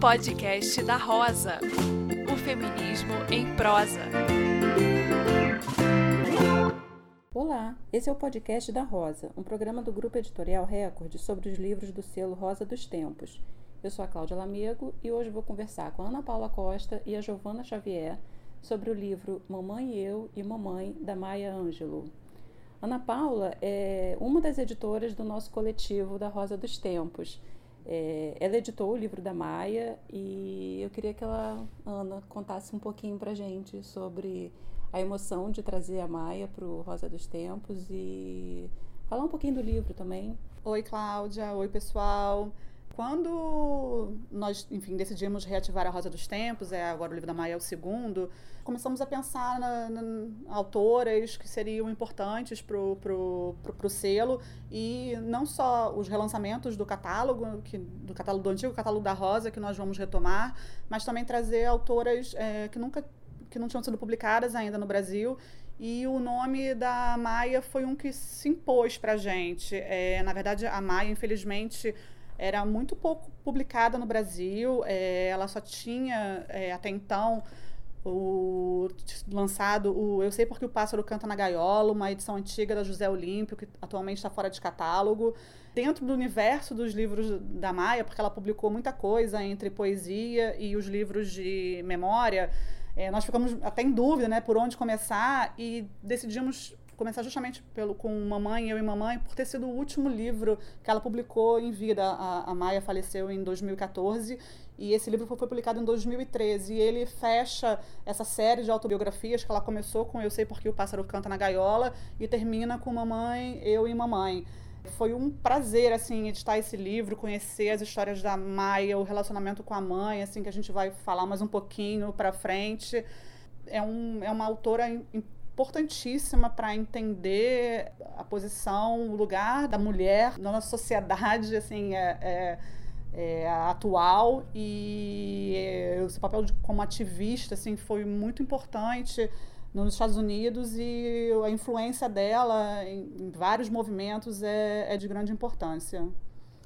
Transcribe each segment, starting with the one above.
Podcast da Rosa. O feminismo em prosa. Olá, esse é o podcast da Rosa, um programa do grupo editorial Record sobre os livros do selo Rosa dos Tempos. Eu sou a Cláudia Lamego e hoje vou conversar com a Ana Paula Costa e a Giovana Xavier sobre o livro Mamãe e Eu e Mamãe, da Maya Angelou. Ana Paula é uma das editoras do nosso coletivo da Rosa dos Tempos. É, ela editou o livro da Maia e eu queria que ela, Ana, contasse um pouquinho para gente sobre a emoção de trazer a Maia para o Rosa dos Tempos e falar um pouquinho do livro também. Oi, Cláudia. Oi, pessoal. Quando nós, enfim, decidimos reativar a Rosa dos Tempos, é agora o livro da Maia é o segundo, começamos a pensar na, na autoras que seriam importantes para o selo e não só os relançamentos do catálogo, que, do catálogo do antigo catálogo da Rosa, que nós vamos retomar, mas também trazer autoras é, que nunca que não tinham sido publicadas ainda no Brasil e o nome da Maia foi um que se impôs para a gente. É, na verdade, a Maia, infelizmente, era muito pouco publicada no Brasil. É, ela só tinha, é, até então, o, lançado o Eu Sei Porque o Pássaro Canta na Gaiola, uma edição antiga da José Olímpio, que atualmente está fora de catálogo. Dentro do universo dos livros da Maia, porque ela publicou muita coisa entre poesia e os livros de memória, é, nós ficamos até em dúvida né, por onde começar e decidimos começar justamente pelo com Mamãe, Eu e Mamãe, por ter sido o último livro que ela publicou em vida. A, a Maia faleceu em 2014 e esse livro foi, publicado em 2013. E ele fecha essa série de autobiografias que ela começou com Eu Sei Porque o Pássaro Canta na Gaiola e termina com Mamãe, Eu e Mamãe. Foi um prazer, assim, editar esse livro, conhecer as histórias da Maia, o relacionamento com a mãe, assim, que a gente vai falar mais um pouquinho para frente. É, um, é uma autora importantíssima para entender a posição, o lugar da mulher na nossa sociedade assim, é, é, é atual e é, o seu papel de, como ativista assim, foi muito importante nos Estados Unidos e a influência dela em, em vários movimentos é, é, de grande importância.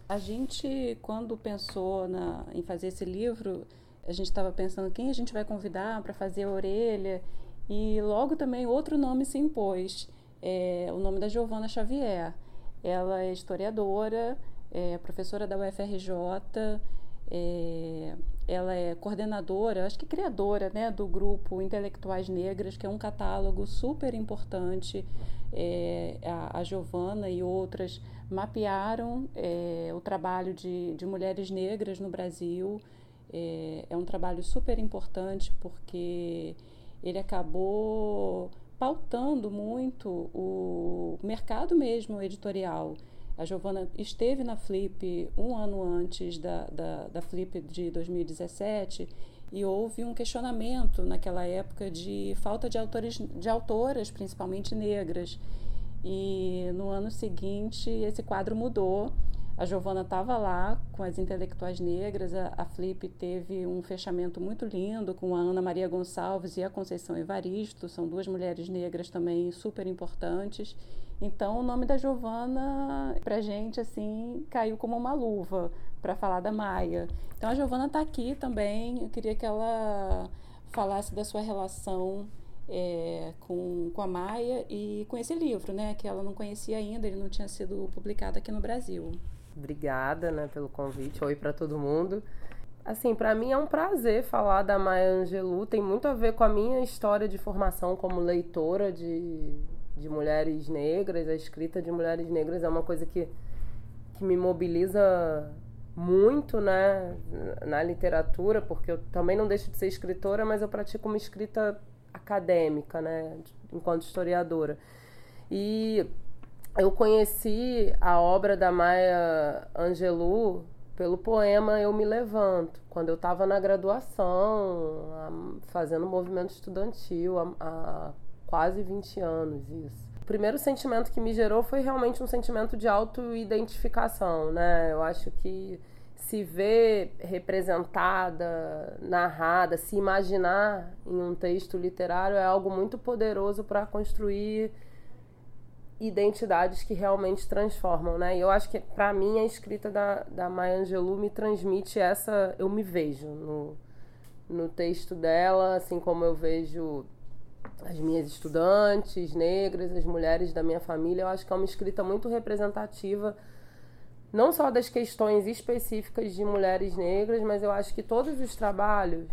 A gente, quando pensou na, em fazer esse livro, a gente estava pensando quem a gente vai convidar para fazer a orelha e logo também outro nome se impôs, é, o nome da Giovana Xavier. Ela é historiadora, é professora da UFRJ, é, ela é coordenadora, acho que criadora, né, do grupo Intelectuais Negras, que é um catálogo super importante. É, a, a Giovana e outras mapearam é, o trabalho de, de mulheres negras no Brasil. É, é um trabalho super importante porque ele acabou pautando muito o mercado mesmo editorial. A Giovana esteve na Flip um ano antes da, da, da Flip de 2017 e houve um questionamento naquela época de falta de, autores, de autoras, principalmente negras. E no ano seguinte esse quadro mudou a Giovana estava lá com as intelectuais negras, a, a Flip teve um fechamento muito lindo com a Ana Maria Gonçalves e a Conceição Evaristo, são duas mulheres negras também super importantes. Então, o nome da Giovana, pra gente, assim, caiu como uma luva para falar da Maia. Então, a Giovana está aqui também. Eu queria que ela falasse da sua relação é, com, com a Maia e com esse livro, né? Que ela não conhecia ainda, ele não tinha sido publicado aqui no Brasil. Obrigada, né, pelo convite. Oi para todo mundo. Assim, para mim é um prazer falar da Maya Angelou. Tem muito a ver com a minha história de formação como leitora de, de mulheres negras. A escrita de mulheres negras é uma coisa que, que me mobiliza muito, né, na literatura, porque eu também não deixo de ser escritora, mas eu pratico uma escrita acadêmica, né, enquanto historiadora. E eu conheci a obra da Maya Angelou pelo poema Eu Me Levanto, quando eu estava na graduação, fazendo movimento estudantil há, quase 20 anos isso. O primeiro sentimento que me gerou foi realmente um sentimento de autoidentificação, né? Eu acho que se ver representada, narrada, se imaginar em um texto literário é algo muito poderoso para construir identidades que realmente transformam, né? E eu acho que para mim a escrita da, da Maya Angelou me transmite essa, eu me vejo no, no texto dela, assim como eu vejo as minhas estudantes negras, as mulheres da minha família, eu acho que é uma escrita muito representativa não só das questões específicas de mulheres negras, mas eu acho que todos os trabalhos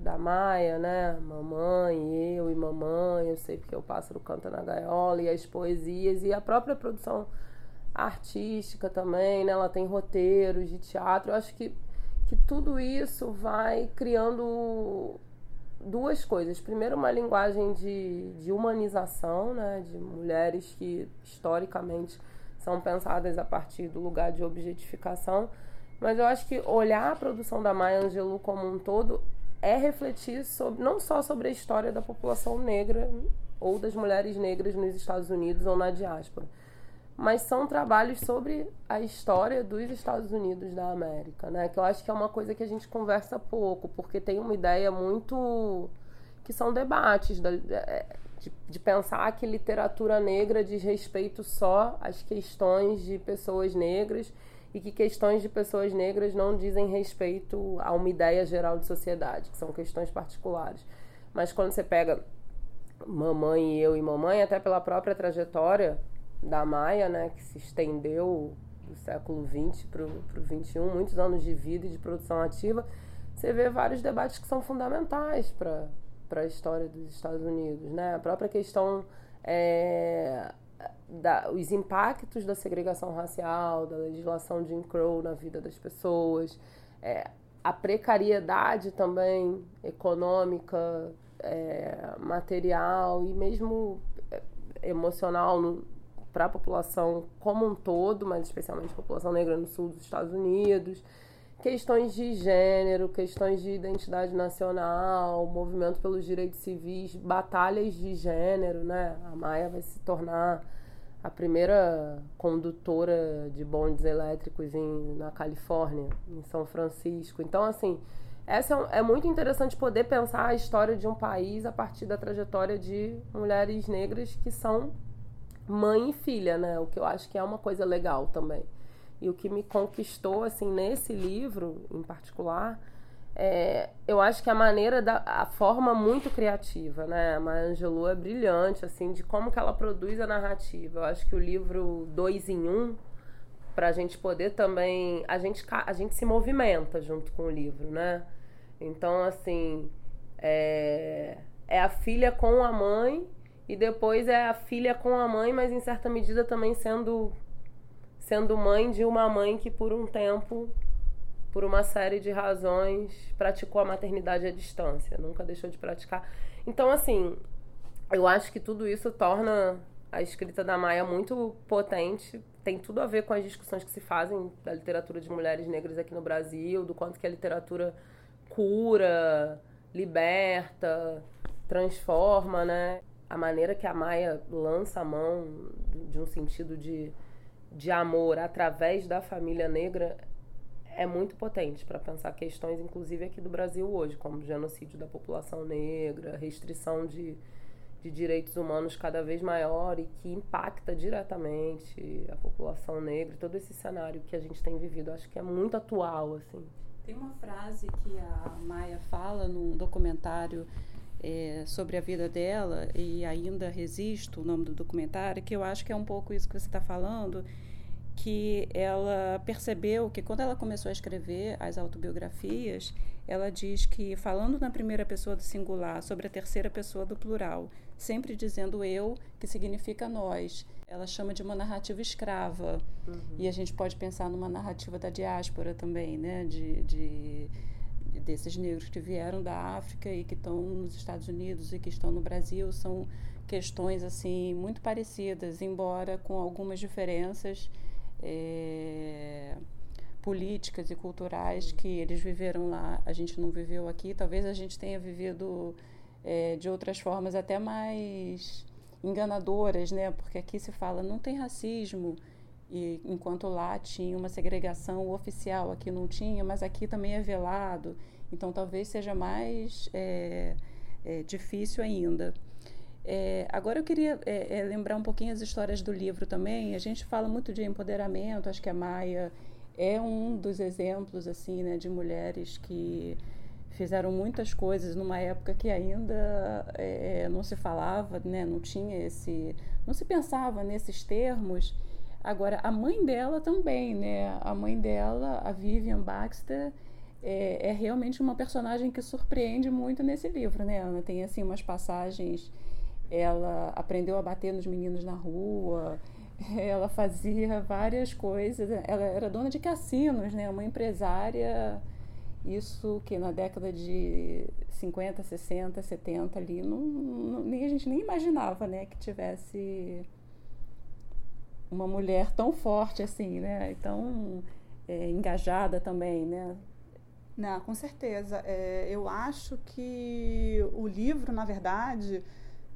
da Maia, né? Mamãe, eu e mamãe, eu sei porque o pássaro canta na gaiola, e as poesias, e a própria produção artística também, né? Ela tem roteiros de teatro. Eu acho que, que tudo isso vai criando duas coisas. Primeiro, uma linguagem de, de humanização, né? De mulheres que historicamente são pensadas a partir do lugar de objetificação. Mas eu acho que olhar a produção da Maya Angelou como um todo é refletir sobre, não só sobre a história da população negra ou das mulheres negras nos Estados Unidos ou na diáspora, mas são trabalhos sobre a história dos Estados Unidos da América, né? Que eu acho que é uma coisa que a gente conversa pouco, porque tem uma ideia muito que são debates da, é, de, de pensar que literatura negra diz respeito só às questões de pessoas negras e que questões de pessoas negras não dizem respeito a uma ideia geral de sociedade, que são questões particulares. Mas quando você pega Mamãe e Eu e Mamãe, até pela própria trajetória da Maia, né, que se estendeu do século XX para o XXI, muitos anos de vida e de produção ativa, você vê vários debates que são fundamentais para a história dos Estados Unidos. Né? A própria questão é, da, os impactos da segregação racial, da legislação de Jim Crow na vida das pessoas, é, a precariedade também econômica, é, material e mesmo é, emocional para a população como um todo, mas especialmente a população negra no sul dos Estados Unidos, questões de gênero, questões de identidade nacional, movimento pelos direitos civis, batalhas de gênero, né? A Maia vai se tornar a primeira condutora de bondes elétricos em, na Califórnia, em São Francisco. Então, assim, essa é, é, muito interessante poder pensar a história de um país a partir da trajetória de mulheres negras que são mãe e filha, né? O que eu acho que é uma coisa legal também. E o que me conquistou, assim, nesse livro em particular, é, eu acho que a maneira da a forma muito criativa, né? A Maya Angelou é brilhante assim de como que ela produz a narrativa. Eu acho que o livro dois em um para a gente poder também a gente a gente se movimenta junto com o livro, né? Então assim é, é a filha com a mãe e depois é a filha com a mãe, mas em certa medida também sendo sendo mãe de uma mãe que por um tempo por uma série de razões, praticou a maternidade à distância, nunca deixou de praticar. Então, assim, eu acho que tudo isso torna a escrita da Maia muito potente. Tem tudo a ver com as discussões que se fazem da literatura de mulheres negras aqui no Brasil, do quanto que a literatura cura, liberta, transforma, né? A maneira que a Maia lança a mão de um sentido de, de amor através da família negra é muito potente para pensar questões, inclusive aqui do Brasil hoje, como genocídio da população negra, restrição de, de direitos humanos cada vez maior e que impacta diretamente a população negra, todo esse cenário que a gente tem vivido. Acho que é muito atual, assim. Tem uma frase que a Maia fala num documentário é, sobre a vida dela, e ainda resisto, o nome do documentário, que eu acho que é um pouco isso que você está falando, que ela percebeu que quando ela começou a escrever as autobiografias, ela diz que falando na primeira pessoa do singular sobre a terceira pessoa do plural, sempre dizendo eu, que significa nós, ela chama de uma narrativa escrava. Uhum. E a gente pode pensar numa narrativa da diáspora também, né? De, de, desses negros que vieram da África e que estão nos Estados Unidos e que estão no Brasil. São questões assim muito parecidas, embora com algumas diferenças é, políticas e culturais que eles viveram lá, a gente não viveu aqui. Talvez a gente tenha vivido é, de outras formas até mais enganadoras, né? Porque aqui se fala não tem racismo e enquanto lá tinha uma segregação oficial, aqui não tinha, mas aqui também é velado. Então talvez seja mais é, é, difícil ainda. É, agora eu queria é, é, lembrar um pouquinho as histórias do livro também. A gente fala muito de empoderamento, acho que a Maia é um dos exemplos assim, né, de mulheres que fizeram muitas coisas numa época que ainda é, não se falava, né, não tinha esse, não se pensava nesses termos. Agora a mãe dela também, né, a mãe dela, a Vivian Baxter, é, é realmente uma personagem que surpreende muito nesse livro, né, Ana? Tem assim umas passagens ela aprendeu a bater nos meninos na rua, ela fazia várias coisas, ela era dona de cassinos, né? Uma empresária, isso que na década de 50, 60, 70 ali, não, não, nem, a gente nem imaginava, né, que tivesse uma mulher tão forte assim, né? E tão é, engajada também, né? Não, com certeza. É, eu acho que o livro, na verdade,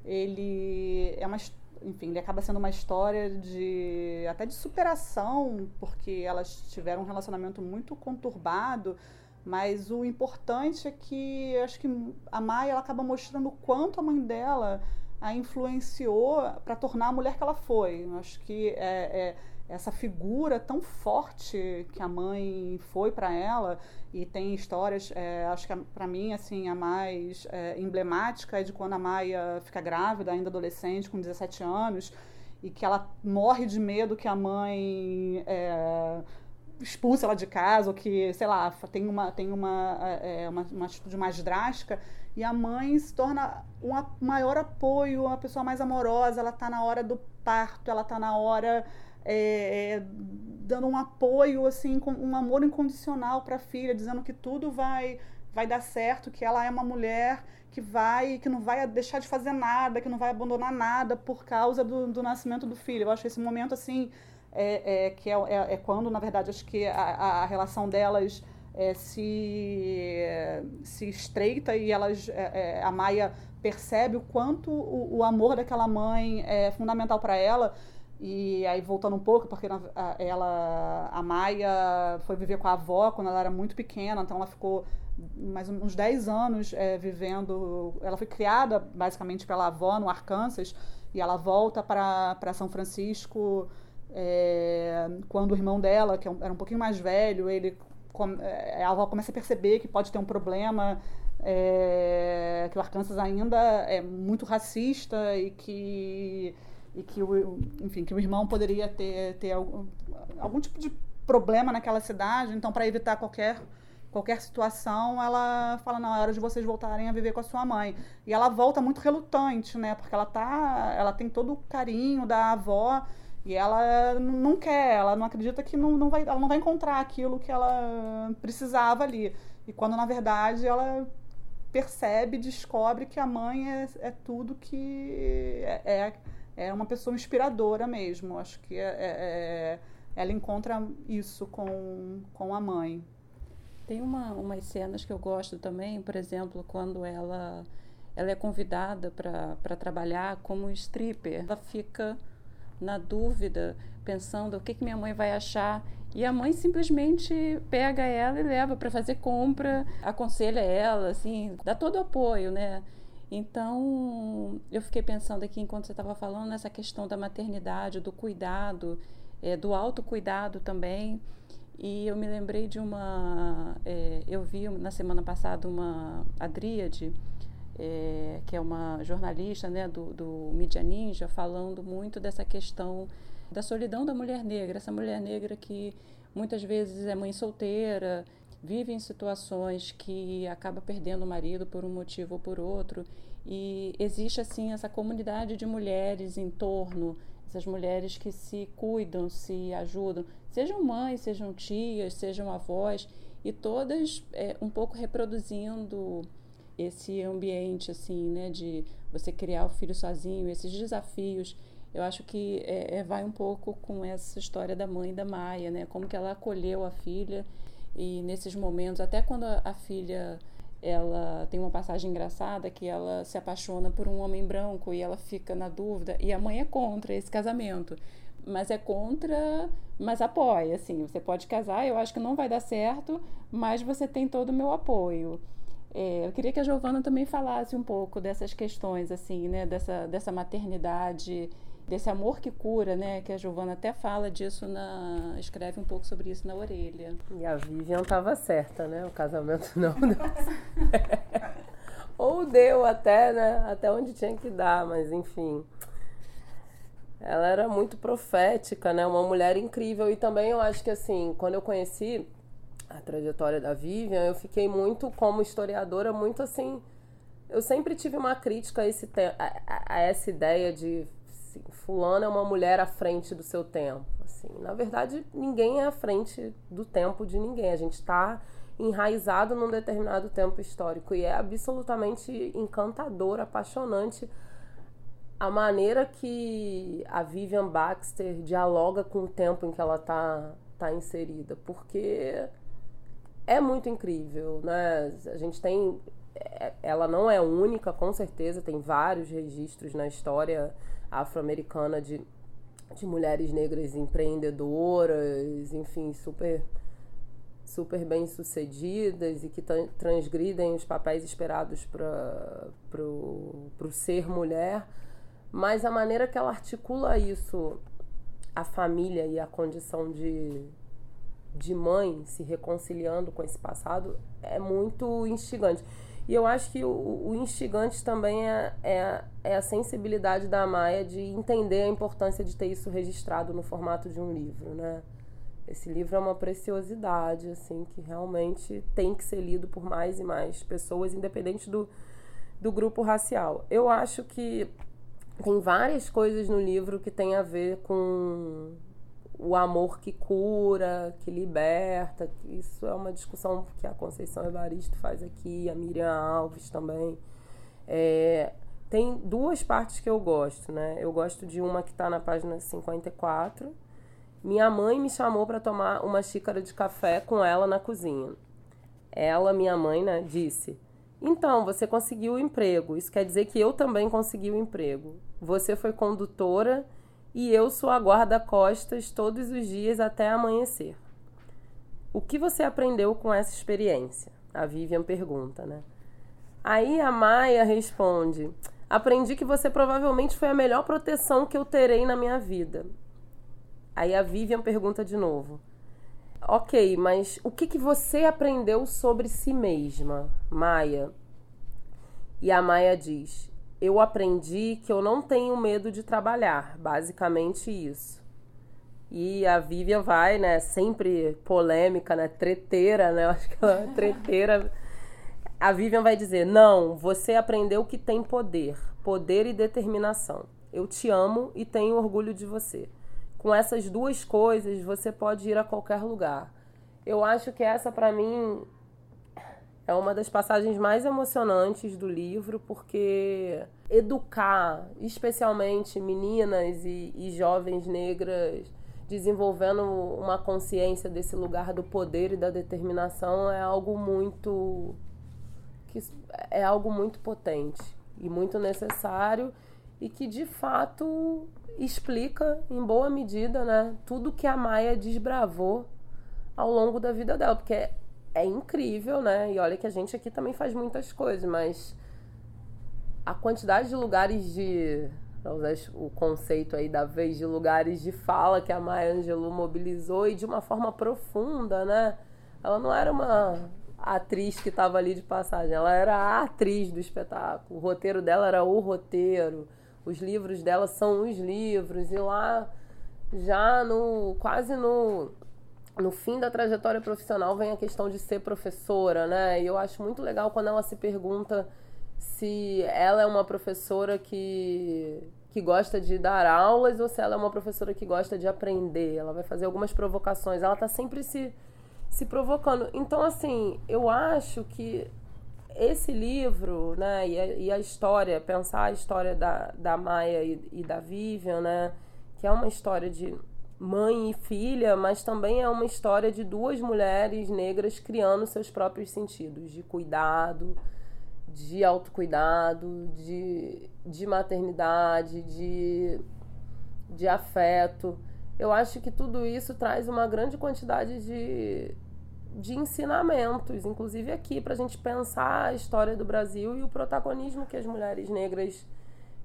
ele é uma enfim, ele acaba sendo uma história de até de superação, porque elas tiveram um relacionamento muito conturbado, mas o importante é que acho que a Maia ela acaba mostrando o quanto a mãe dela a influenciou para tornar a mulher que ela foi. Acho que é, é essa figura tão forte que a mãe foi para ela e tem histórias é, acho que para mim assim a mais é, emblemática é de quando a Maia fica grávida ainda adolescente com 17 anos e que ela morre de medo que a mãe é, expulse ela de casa ou que sei lá tem uma tem uma, é, uma, uma atitude mais drástica e a mãe se torna um maior apoio uma pessoa mais amorosa ela está na hora do parto ela está na hora é, dando um apoio, assim, um amor incondicional para a filha, dizendo que tudo vai vai dar certo, que ela é uma mulher que vai, que não vai deixar de fazer nada, que não vai abandonar nada por causa do, do nascimento do filho. Eu acho esse momento assim é, é que é, é, é, quando, na verdade, acho que a, a relação delas é, se, se estreita e elas é, é, a Maia percebe o quanto o, o amor daquela mãe é fundamental para ela e aí, voltando um pouco, porque ela, a Maia foi viver com a avó quando ela era muito pequena, então ela ficou mais uns 10 anos é, vivendo. Ela foi criada basicamente pela avó no Arkansas, e ela volta para São Francisco é, quando o irmão dela, que é era um pouquinho mais velho, ele é, a avó começa a perceber que pode ter um problema, é, que o Arkansas ainda é muito racista e que e que o, enfim, que o irmão poderia ter, ter algum, algum tipo de problema naquela cidade, então para evitar qualquer qualquer situação, ela fala não, é hora de vocês voltarem a viver com a sua mãe. E ela volta muito relutante, né? Porque ela tá, ela tem todo o carinho da avó e ela não quer, ela não acredita que não, não vai, ela não vai encontrar aquilo que ela precisava ali. E quando na verdade ela percebe, descobre que a mãe é, é tudo que é, é é uma pessoa inspiradora mesmo. Acho que é, é, é, ela encontra isso com, com a mãe. Tem uma, umas cenas que eu gosto também, por exemplo, quando ela, ela é convidada para trabalhar como stripper. Ela fica na dúvida, pensando o que, que minha mãe vai achar. E a mãe simplesmente pega ela e leva para fazer compra, aconselha ela, assim, dá todo o apoio, né? Então, eu fiquei pensando aqui, enquanto você estava falando, nessa questão da maternidade, do cuidado, é, do autocuidado também. E eu me lembrei de uma. É, eu vi na semana passada uma Adríade, é, que é uma jornalista né, do, do Mídia Ninja, falando muito dessa questão da solidão da mulher negra, essa mulher negra que muitas vezes é mãe solteira, vive em situações que acaba perdendo o marido por um motivo ou por outro. E existe assim essa comunidade de mulheres em torno essas mulheres que se cuidam se ajudam sejam mães sejam tias sejam avós e todas é, um pouco reproduzindo esse ambiente assim né de você criar o filho sozinho esses desafios eu acho que é, é, vai um pouco com essa história da mãe da Maia né como que ela acolheu a filha e nesses momentos, até quando a, a filha ela tem uma passagem engraçada que ela se apaixona por um homem branco e ela fica na dúvida e a mãe é contra esse casamento mas é contra mas apoia assim você pode casar eu acho que não vai dar certo mas você tem todo o meu apoio É, eu queria que a Giovana também falasse um pouco dessas questões, assim, né? Dessa, dessa maternidade, desse amor que cura, né? Que a Giovana até fala disso na. escreve um pouco sobre isso na orelha. E a Vivian estava certa, né? O casamento não deu Ou deu até, né? Até onde tinha que dar, mas enfim. Ela era muito profética, né? Uma mulher incrível. E também eu acho que assim, quando eu conheci a trajetória da Vivian, eu fiquei muito, como historiadora, muito assim. Eu sempre tive uma crítica a, esse a, a, essa ideia de assim, fulano é uma mulher à frente do seu tempo. Assim, na verdade, ninguém é à frente do tempo de ninguém. A gente está enraizado num determinado tempo histórico e é absolutamente encantador, apaixonante a maneira que a Vivian Baxter dialoga com o tempo em que ela está tá inserida, porque é muito incrível, né? A gente tem é, ela não é única, com certeza, tem vários registros na história afro-americana de, de mulheres negras empreendedoras, enfim, super super bem sucedidas e que transgridem os papéis esperados para o ser mulher, mas a maneira que ela articula isso, a família e a condição de, de mãe se reconciliando com esse passado, é muito instigante. E eu acho que o, o instigante também é, é, é, a sensibilidade da Maia de entender a importância de ter isso registrado no formato de um livro, né? Esse livro é uma preciosidade, assim, que realmente tem que ser lido por mais e mais pessoas, independente do, do grupo racial. Eu acho que tem várias coisas no livro que tem a ver com o amor que cura, que liberta. Isso é uma discussão que a Conceição Evaristo faz aqui, a Miriam Alves também. É, tem duas partes que eu gosto, né? Eu gosto de uma que está na página 54. Minha mãe me chamou para tomar uma xícara de café com ela na cozinha. Ela, minha mãe, né, disse: Então, você conseguiu o emprego. Isso quer dizer que eu também consegui o emprego. Você foi condutora e eu sou a guarda-costas todos os dias até amanhecer. O que você aprendeu com essa experiência? A Vivian pergunta, né? Aí a Maia responde: Aprendi que você provavelmente foi a melhor proteção que eu terei na minha vida. Aí a Vivian pergunta de novo: Ok, mas o que, que você aprendeu sobre si mesma, Maia? E a Maia diz: eu aprendi que eu não tenho medo de trabalhar, basicamente isso. E a Vivian vai, né, sempre polêmica, né, treteira, né, eu acho que ela é treteira. A Vivian vai dizer: "Não, você aprendeu que tem poder, poder e determinação. Eu te amo e tenho orgulho de você. Com essas duas coisas, você pode ir a qualquer lugar." Eu acho que essa para mim é uma das passagens mais emocionantes do livro, porque educar, especialmente meninas e, e jovens negras, desenvolvendo uma consciência desse lugar do poder e da determinação é algo muito que é algo muito potente e muito necessário e que de fato explica em boa medida, né, tudo que a Maia desbravou ao longo da vida dela, porque é incrível, né? E olha que a gente aqui também faz muitas coisas, mas a quantidade de lugares de. usar o conceito aí da vez de lugares de fala que a Maya Angelou mobilizou e de uma forma profunda, né? Ela não era uma atriz que estava ali de passagem, ela era a atriz do espetáculo. O roteiro dela era o roteiro, os livros dela são os livros, e lá já no quase no no fim da trajetória profissional vem a questão de ser professora, né? E eu acho muito legal quando ela se pergunta se ela é uma professora que, que gosta de dar aulas ou se ela é uma professora que gosta de aprender. Ela vai fazer algumas provocações. Ela está sempre se, se provocando. Então, assim, eu acho que esse livro, né, e a, e a história, pensar a história da, da Maia e, e da Vivian, né, que é uma história de mãe e filha, mas também é uma história de duas mulheres negras criando seus próprios sentidos de cuidado, de autocuidado, de, de maternidade, de, de afeto. Eu acho que tudo isso traz uma grande quantidade de, de ensinamentos, inclusive aqui, para a gente pensar a história do Brasil e o protagonismo que as mulheres negras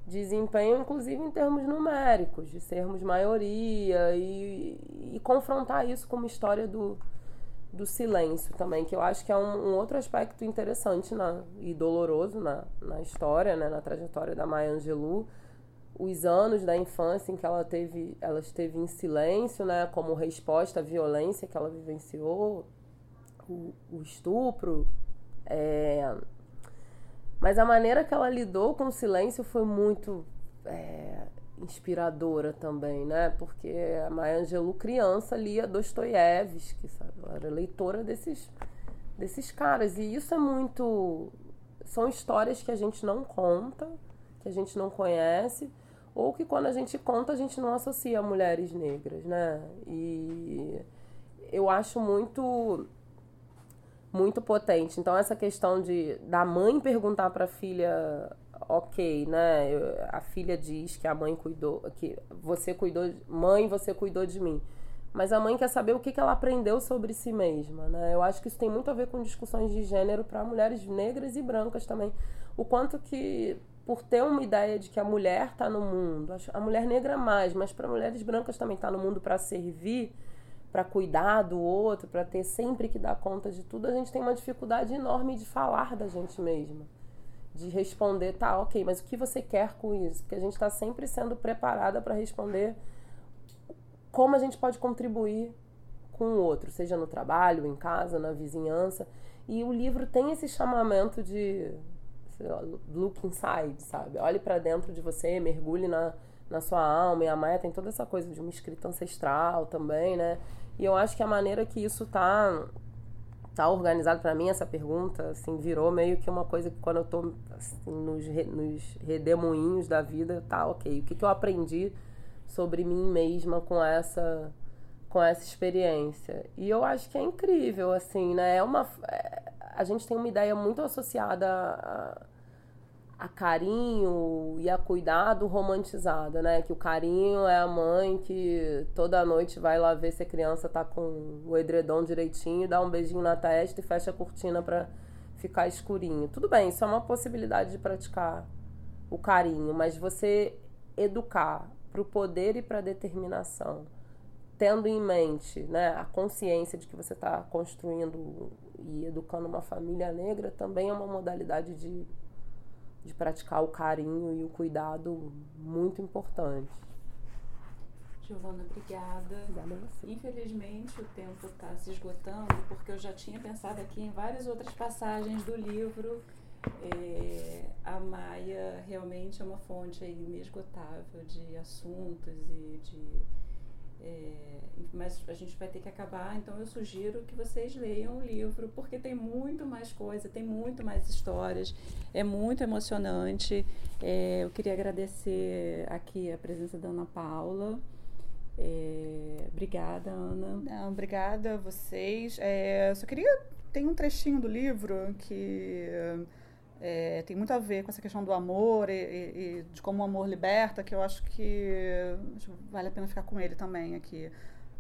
desempenham, inclusive em termos numéricos, de sermos maioria e, e confrontar isso com uma história do, do silêncio também, que eu acho que é um, um outro aspecto interessante na, e doloroso na, na história, né, na trajetória da Maya Angelou, os anos da infância em que ela teve, ela esteve em silêncio, né, como resposta à violência que ela vivenciou, o, o estupro, é... mas a maneira que ela lidou com o silêncio foi muito é, inspiradora também, né? Porque a Maya Angelou, criança, lia Dostoiévski, sabe? Ela era leitora desses, desses caras. E isso é muito. São histórias que a gente não conta, que a gente não conhece, ou que quando a gente conta a gente não associa a mulheres negras, né? E eu acho muito muito potente. Então essa questão de da mãe perguntar para a filha ok, né? A filha diz que a mãe cuidou, que você cuidou, mãe, você cuidou de mim. Mas a mãe quer saber o que, que ela aprendeu sobre si mesma, né? Eu acho que isso tem muito a ver com discussões de gênero para mulheres negras e brancas também. O quanto que, por ter uma ideia de que a mulher está no mundo, a mulher negra mais, mas para mulheres brancas também está no mundo para servir, para cuidar do outro, para ter sempre que dar conta de tudo, a gente tem uma dificuldade enorme de falar da gente mesma de responder, tá, ok, mas o que você quer com isso? Porque a gente está sempre sendo preparada para responder como a gente pode contribuir com o outro, seja no trabalho, em casa, na vizinhança. E o livro tem esse chamamento de lá, look inside, sabe? Olhe para dentro de você, mergulhe na, na sua alma. E a Maia tem toda essa coisa de uma escrita ancestral também, né? E eu acho que a maneira que isso tá tá organizado para mim essa pergunta assim virou meio que uma coisa que quando eu tô assim, nos, re, nos redemoinhos da vida tá ok o que, que eu aprendi sobre mim mesma com essa com essa experiência e eu acho que é incrível assim né é uma é, a gente tem uma ideia muito associada a, a carinho e a cuidado romantizada, né? Que o carinho é a mãe que toda noite vai lá ver se a criança tá com o edredom direitinho, dá um beijinho na testa e fecha a cortina para ficar escurinho. Tudo bem, isso é uma possibilidade de praticar o carinho, mas você educar para o poder e para a determinação, tendo em mente né, a consciência de que você está construindo e educando uma família negra, também é uma modalidade de de praticar o carinho e o cuidado muito importante. Giovana, obrigada. Obrigada. Infelizmente o tempo está se esgotando, porque eu já tinha pensado aqui em várias outras passagens do livro. É, a Maia realmente é uma fonte inesgotável de assuntos e de é, mas a gente vai ter que acabar, então eu sugiro que vocês leiam o livro, porque tem muito mais coisa, tem muito mais histórias, é muito emocionante. É, eu queria agradecer aqui a presença da Ana Paula. É, obrigada, Ana. Não, obrigada a vocês. É, só queria. Tem um trechinho do livro que é, tem muito a ver com essa questão do amor e, e, e, de como o amor liberta, que eu acho que vale a pena ficar com ele também aqui.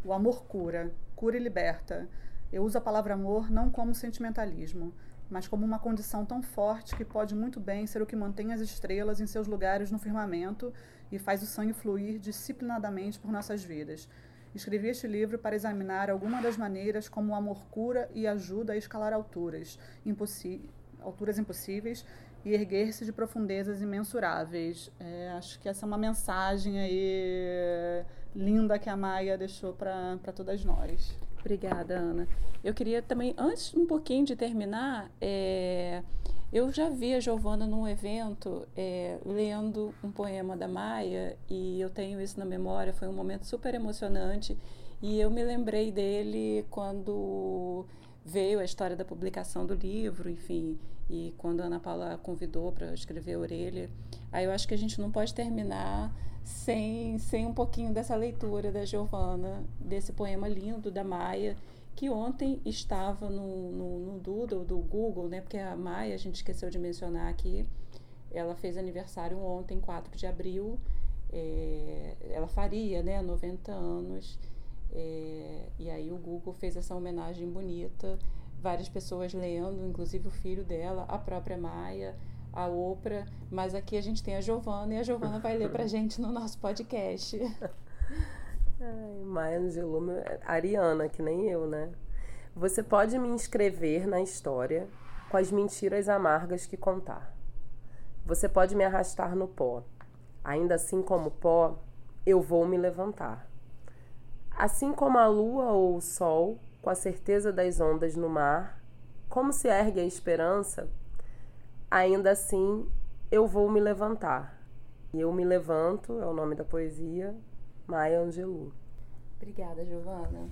O amor cura, cura e liberta. Eu uso a palavra amor não como sentimentalismo, mas como uma condição tão forte que pode muito bem ser o que mantém as estrelas em seus lugares no firmamento e faz o sangue fluir disciplinadamente por nossas vidas. Escrevi este livro para examinar algumas das maneiras como o amor cura e ajuda a escalar alturas impossíveis alturas impossíveis e erguer-se de profundezas imensuráveis. É, acho que essa é uma mensagem aí linda que a Maia deixou para todas nós. Obrigada, Ana. Eu queria também, antes um pouquinho de terminar, é, eu já vi a Giovana num evento é, lendo um poema da Maia e eu tenho isso na memória. Foi um momento super emocionante e eu me lembrei dele quando veio a história da publicação do livro, enfim, e quando a Ana Paula convidou para escrever a Orelha, aí eu acho que a gente não pode terminar sem, sem um pouquinho dessa leitura da Giovana, desse poema lindo da Maia, que ontem estava no, no, no Doodle do Google, né? Porque a Maia, a gente esqueceu de mencionar aqui, ela fez aniversário ontem, 4 de abril, é, ela faria, né, 90 anos, É, e aí o Google fez essa homenagem bonita, várias pessoas lendo, inclusive o filho dela, a própria Maia, a Oprah, mas aqui a gente tem a Giovana e a Giovana vai ler pra gente no nosso podcast. Ai, Maia Angelou, Ariana, que nem eu, né? Você pode me inscrever na história com as mentiras amargas que contar. Você pode me arrastar no pó. Ainda assim como pó, eu vou me levantar. Assim como a lua ou o sol, com a certeza das ondas no mar, como se ergue a esperança, ainda assim eu vou me levantar. E eu me levanto, é o nome da poesia, Maya Angelou. Obrigada, Giovana.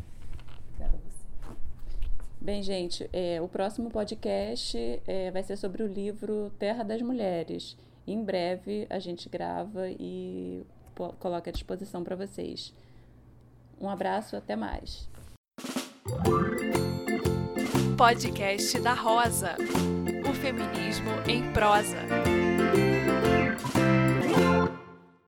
Obrigada a você. Bem, gente, é, o próximo podcast é, vai ser sobre o livro Terra das Mulheres. Em breve a gente grava e coloca à disposição para vocês. Um abraço, até mais. Podcast da Rosa. O feminismo em prosa.